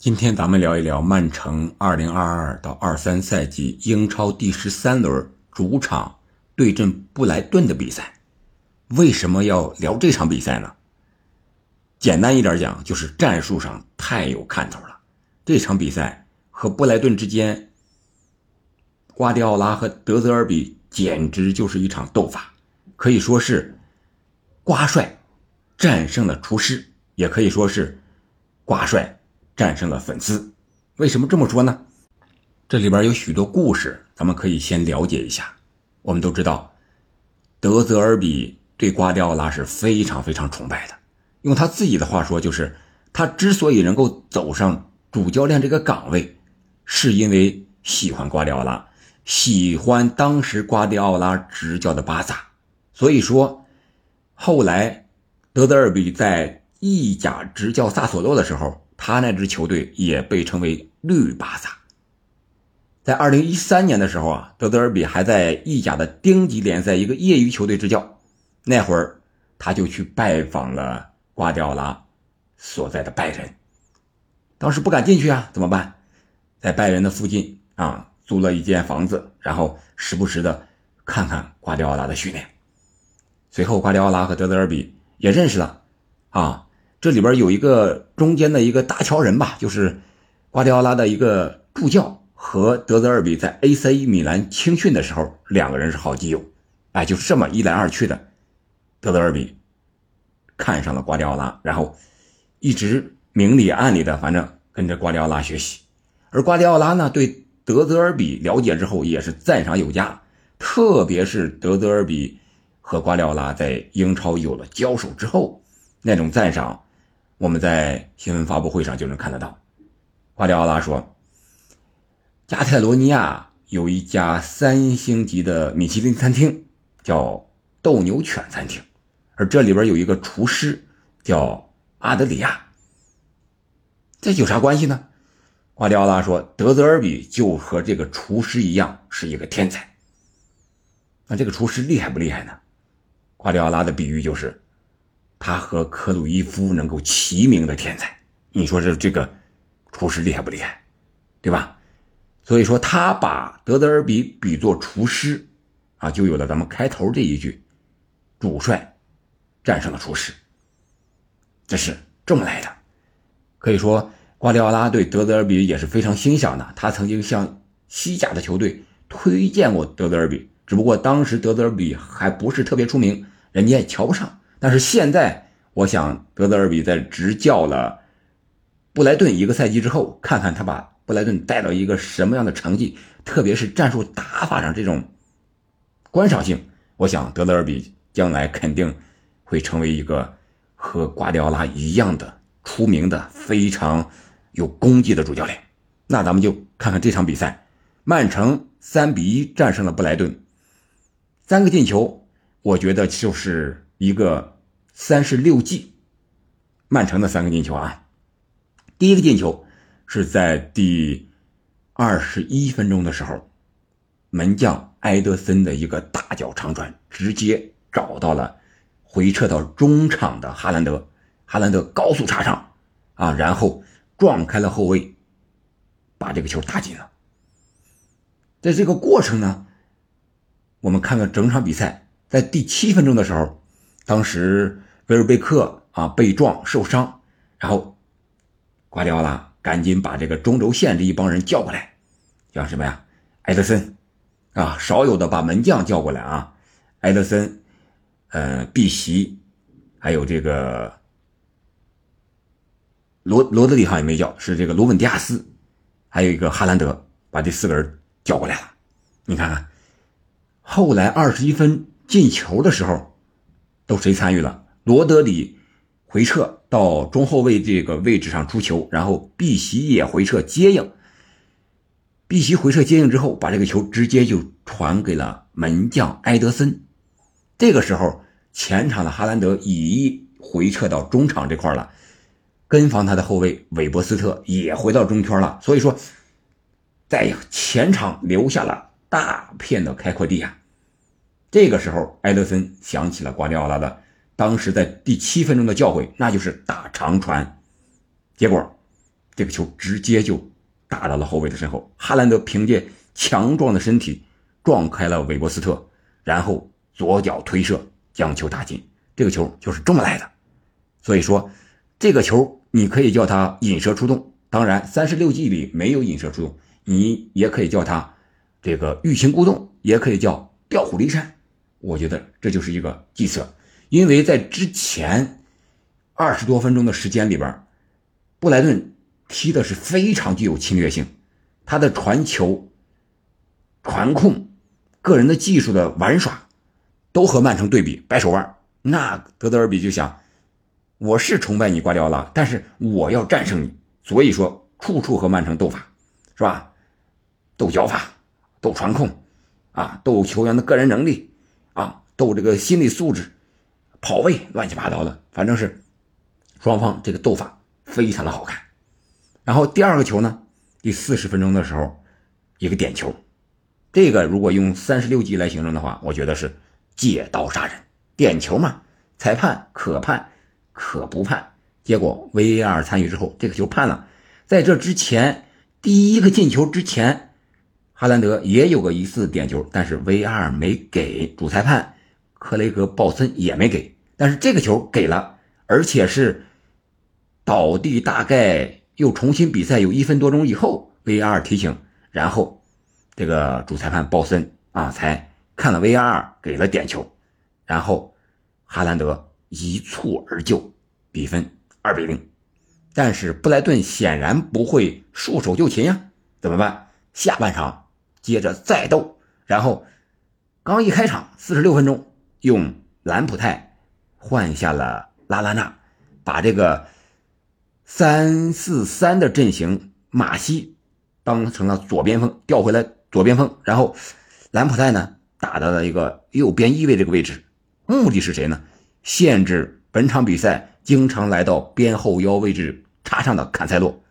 今天咱们聊一聊曼城2022到23赛季英超第十三轮主场对阵布莱顿的比赛。为什么要聊这场比赛呢？简单一点讲，就是战术上太有看头了。这场比赛和布莱顿之间，瓜迪奥拉和德泽尔比简直就是一场斗法，可以说是瓜帅战胜了厨师，也可以说是瓜帅。战胜了粉丝，为什么这么说呢？这里边有许多故事，咱们可以先了解一下。我们都知道，德泽尔比对瓜迪奥拉是非常非常崇拜的。用他自己的话说，就是他之所以能够走上主教练这个岗位，是因为喜欢瓜迪奥拉，喜欢当时瓜迪奥拉执教的巴萨。所以说，后来德泽尔比在意甲执教萨索洛的时候。他那支球队也被称为绿巴萨。在二零一三年的时候啊，德泽尔比还在意甲的丁级联赛一个业余球队执教。那会儿，他就去拜访了瓜迪奥拉所在的拜仁。当时不敢进去啊，怎么办？在拜仁的附近啊，租了一间房子，然后时不时的看看瓜迪奥拉的训练。随后，瓜迪奥拉和德泽尔比也认识了啊。这里边有一个中间的一个搭桥人吧，就是瓜迪奥拉的一个助教和德泽尔比在 AC 米兰青训的时候，两个人是好基友，哎，就这么一来二去的，德泽尔比看上了瓜迪奥拉，然后一直明里暗里的，反正跟着瓜迪奥拉学习。而瓜迪奥拉呢，对德泽尔比了解之后也是赞赏有加，特别是德泽尔比和瓜迪奥拉在英超有了交手之后，那种赞赏。我们在新闻发布会上就能看得到，瓜迪奥拉说，加泰罗尼亚有一家三星级的米其林餐厅，叫斗牛犬餐厅，而这里边有一个厨师叫阿德里亚。这有啥关系呢？瓜迪奥拉说，德泽尔比就和这个厨师一样是一个天才。那这个厨师厉害不厉害呢？瓜迪奥拉的比喻就是。他和克鲁伊夫能够齐名的天才，你说这这个厨师厉害不厉害，对吧？所以说他把德泽尔比比作厨师，啊，就有了咱们开头这一句：主帅战胜了厨师。这是这么来的。可以说，瓜迪奥拉对德泽尔比也是非常欣赏的。他曾经向西甲的球队推荐过德泽尔比，只不过当时德泽尔比还不是特别出名，人家也瞧不上。但是现在，我想德泽尔比在执教了布莱顿一个赛季之后，看看他把布莱顿带到一个什么样的成绩，特别是战术打法上这种观赏性，我想德泽尔比将来肯定会成为一个和瓜迪奥拉一样的出名的非常有功绩的主教练。那咱们就看看这场比赛，曼城三比一战胜了布莱顿，三个进球，我觉得就是。一个三十六计，曼城的三个进球啊！第一个进球是在第二十一分钟的时候，门将埃德森的一个大脚长传，直接找到了回撤到中场的哈兰德，哈兰德高速插上啊，然后撞开了后卫，把这个球打进了。在这个过程呢，我们看看整场比赛，在第七分钟的时候。当时威尔贝克啊被撞受伤，然后瓜迪奥拉赶紧把这个中轴线这一帮人叫过来，叫什么呀？埃德森啊，少有的把门将叫过来啊，埃德森，呃，碧玺，还有这个罗罗德里好像也没叫，是这个罗本迪亚斯，还有一个哈兰德，把这四个人叫过来了。你看看，后来二十一分进球的时候。都谁参与了？罗德里回撤到中后卫这个位置上出球，然后碧玺也回撤接应。碧玺回撤接应之后，把这个球直接就传给了门将埃德森。这个时候，前场的哈兰德已回撤到中场这块了，跟防他的后卫韦伯斯特也回到中圈了。所以说，在前场留下了大片的开阔地啊。这个时候，埃德森想起了瓜迪奥拉的当时在第七分钟的教诲，那就是打长传。结果，这个球直接就打到了后卫的身后。哈兰德凭借强壮的身体撞开了韦伯斯特，然后左脚推射将球打进。这个球就是这么来的。所以说，这个球你可以叫它引蛇出洞。当然，三十六计里没有引蛇出洞，你也可以叫它这个欲擒故纵，也可以叫调虎离山。我觉得这就是一个计策，因为在之前二十多分钟的时间里边，布莱顿踢的是非常具有侵略性，他的传球、传控、个人的技术的玩耍，都和曼城对比掰手腕。那德德尔比就想，我是崇拜你瓜迪奥拉，但是我要战胜你。所以说，处处和曼城斗法，是吧？斗脚法，斗传控，啊，斗球员的个人能力，啊，斗这个心理素质，跑位，乱七八糟的，反正是双方这个斗法非常的好看。然后第二个球呢，第四十分钟的时候，一个点球，这个如果用三十六计来形容的话，我觉得是借刀杀人。点球嘛，裁判可判可不判。结果 VAR 参与之后，这个球判了。在这之前，第一个进球之前，哈兰德也有个疑似点球，但是 V R 没给，主裁判克雷格鲍森也没给。但是这个球给了，而且是倒地，大概又重新比赛有一分多钟以后，V R 提醒，然后这个主裁判鲍森啊才看了 V R 给了点球，然后哈兰德一蹴而就，比分。二比零，但是布莱顿显然不会束手就擒呀，怎么办？下半场接着再斗，然后刚一开场四十六分钟，用兰普泰换下了拉拉纳，把这个三四三的阵型马西当成了左边锋，调回来左边锋，然后兰普泰呢打到了一个右边翼位这个位置，目的是谁呢？限制本场比赛。经常来到边后腰位置插上的坎塞洛，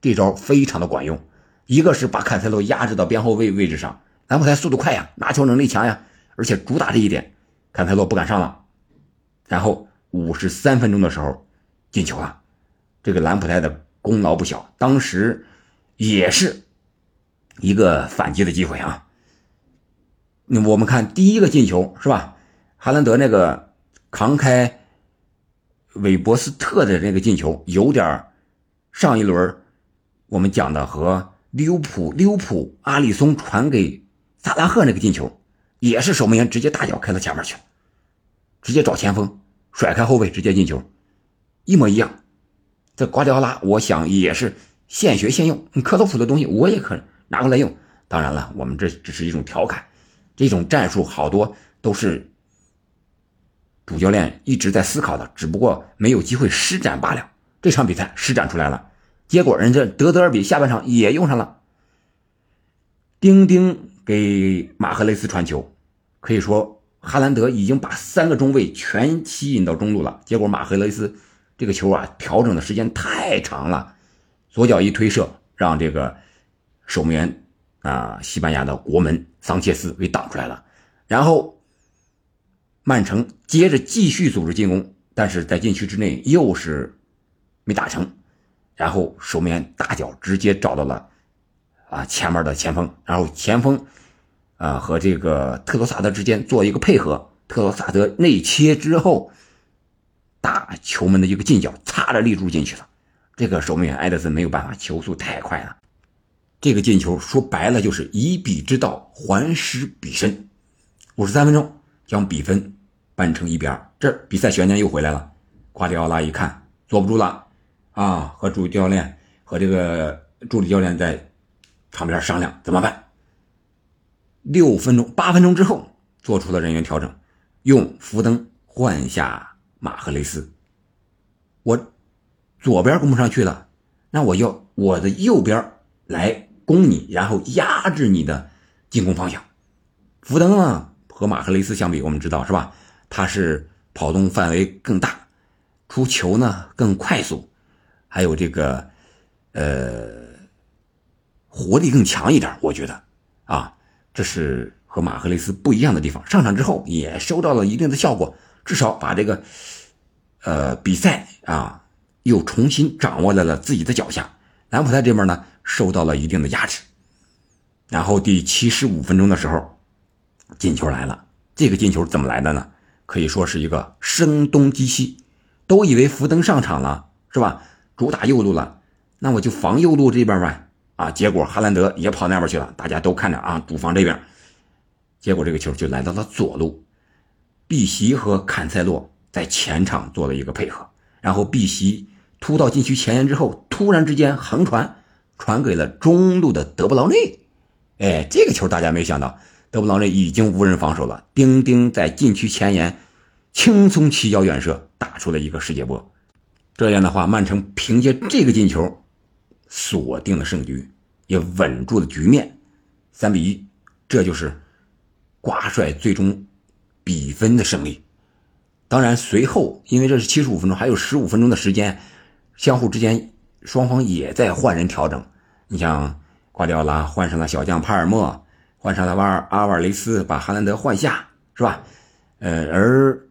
这招非常的管用。一个是把坎塞洛压制到边后卫位置上，兰普泰速度快呀，拿球能力强呀，而且主打这一点，坎塞洛不敢上了。然后五十三分钟的时候进球了，这个兰普泰的功劳不小，当时也是一个反击的机会啊。那我们看第一个进球是吧？哈兰德那个扛开。韦伯斯特的那个进球有点上一轮我们讲的和利物浦利物浦阿里松传给萨拉赫那个进球，也是守门员直接大脚开到前面去，直接找前锋甩开后卫直接进球，一模一样。这瓜迪奥拉我想也是现学现用，克洛普的东西我也可拿过来用。当然了，我们这只是一种调侃，这种战术好多都是。主教练一直在思考的，只不过没有机会施展罢了。这场比赛施展出来了，结果人家德德尔比下半场也用上了。丁丁给马赫雷斯传球，可以说哈兰德已经把三个中卫全吸引到中路了。结果马赫雷斯这个球啊，调整的时间太长了，左脚一推射，让这个守门员啊，西班牙的国门桑切斯给挡出来了，然后。曼城接着继续组织进攻，但是在禁区之内又是没打成，然后守门员大脚直接找到了啊前面的前锋，然后前锋啊和这个特罗萨德之间做一个配合，特罗萨德内切之后，打球门的一个近角，擦着立柱进去了。这个守门员埃德森没有办法，球速太快了。这个进球说白了就是以彼之道还施彼身。五十三分钟将比分。扳成一边这比赛悬念又回来了。瓜迪奥拉一看坐不住了，啊，和主教练和这个助理教练在场边商量怎么办。六分钟、八分钟之后做出了人员调整，用福登换下马赫雷斯。我左边攻不上去了，那我要我的右边来攻你，然后压制你的进攻方向。福登啊，和马赫雷斯相比，我们知道是吧？他是跑动范围更大，出球呢更快速，还有这个，呃，活力更强一点。我觉得，啊，这是和马赫雷斯不一样的地方。上场之后也收到了一定的效果，至少把这个，呃，比赛啊又重新掌握在了自己的脚下。南普泰这边呢受到了一定的压制。然后第七十五分钟的时候，进球来了。这个进球怎么来的呢？可以说是一个声东击西，都以为福登上场了，是吧？主打右路了，那我就防右路这边呗。啊，结果哈兰德也跑那边去了，大家都看着啊，主防这边。结果这个球就来到了左路，碧玺和坎塞洛在前场做了一个配合，然后碧玺突到禁区前沿之后，突然之间横传，传给了中路的德布劳内。哎，这个球大家没想到，德布劳内已经无人防守了，丁丁在禁区前沿轻松起脚远射，打出了一个世界波。这样的话，曼城凭借这个进球。锁定了胜局，也稳住了局面，三比一，这就是挂帅最终比分的胜利。当然，随后因为这是七十五分钟，还有十五分钟的时间，相互之间双方也在换人调整。你像瓜迪奥拉换上了小将帕尔默，换上了瓦尔阿瓦雷斯，把哈兰德换下，是吧？呃，而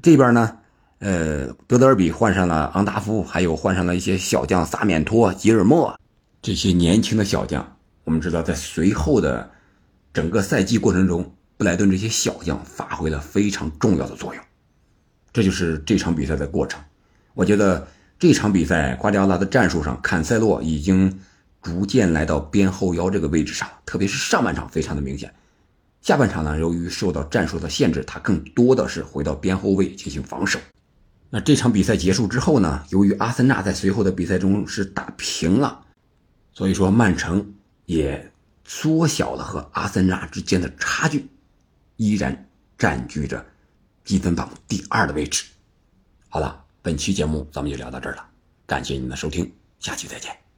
这边呢？呃，德德尔比换上了昂达夫，还有换上了一些小将萨缅托、吉尔莫这些年轻的小将。我们知道，在随后的整个赛季过程中，布莱顿这些小将发挥了非常重要的作用。这就是这场比赛的过程。我觉得这场比赛瓜迪奥拉的战术上，坎塞洛已经逐渐来到边后腰这个位置上，特别是上半场非常的明显。下半场呢，由于受到战术的限制，他更多的是回到边后卫进行防守。那这场比赛结束之后呢？由于阿森纳在随后的比赛中是打平了，所以说曼城也缩小了和阿森纳之间的差距，依然占据着积分榜第二的位置。好了，本期节目咱们就聊到这儿了，感谢您的收听，下期再见。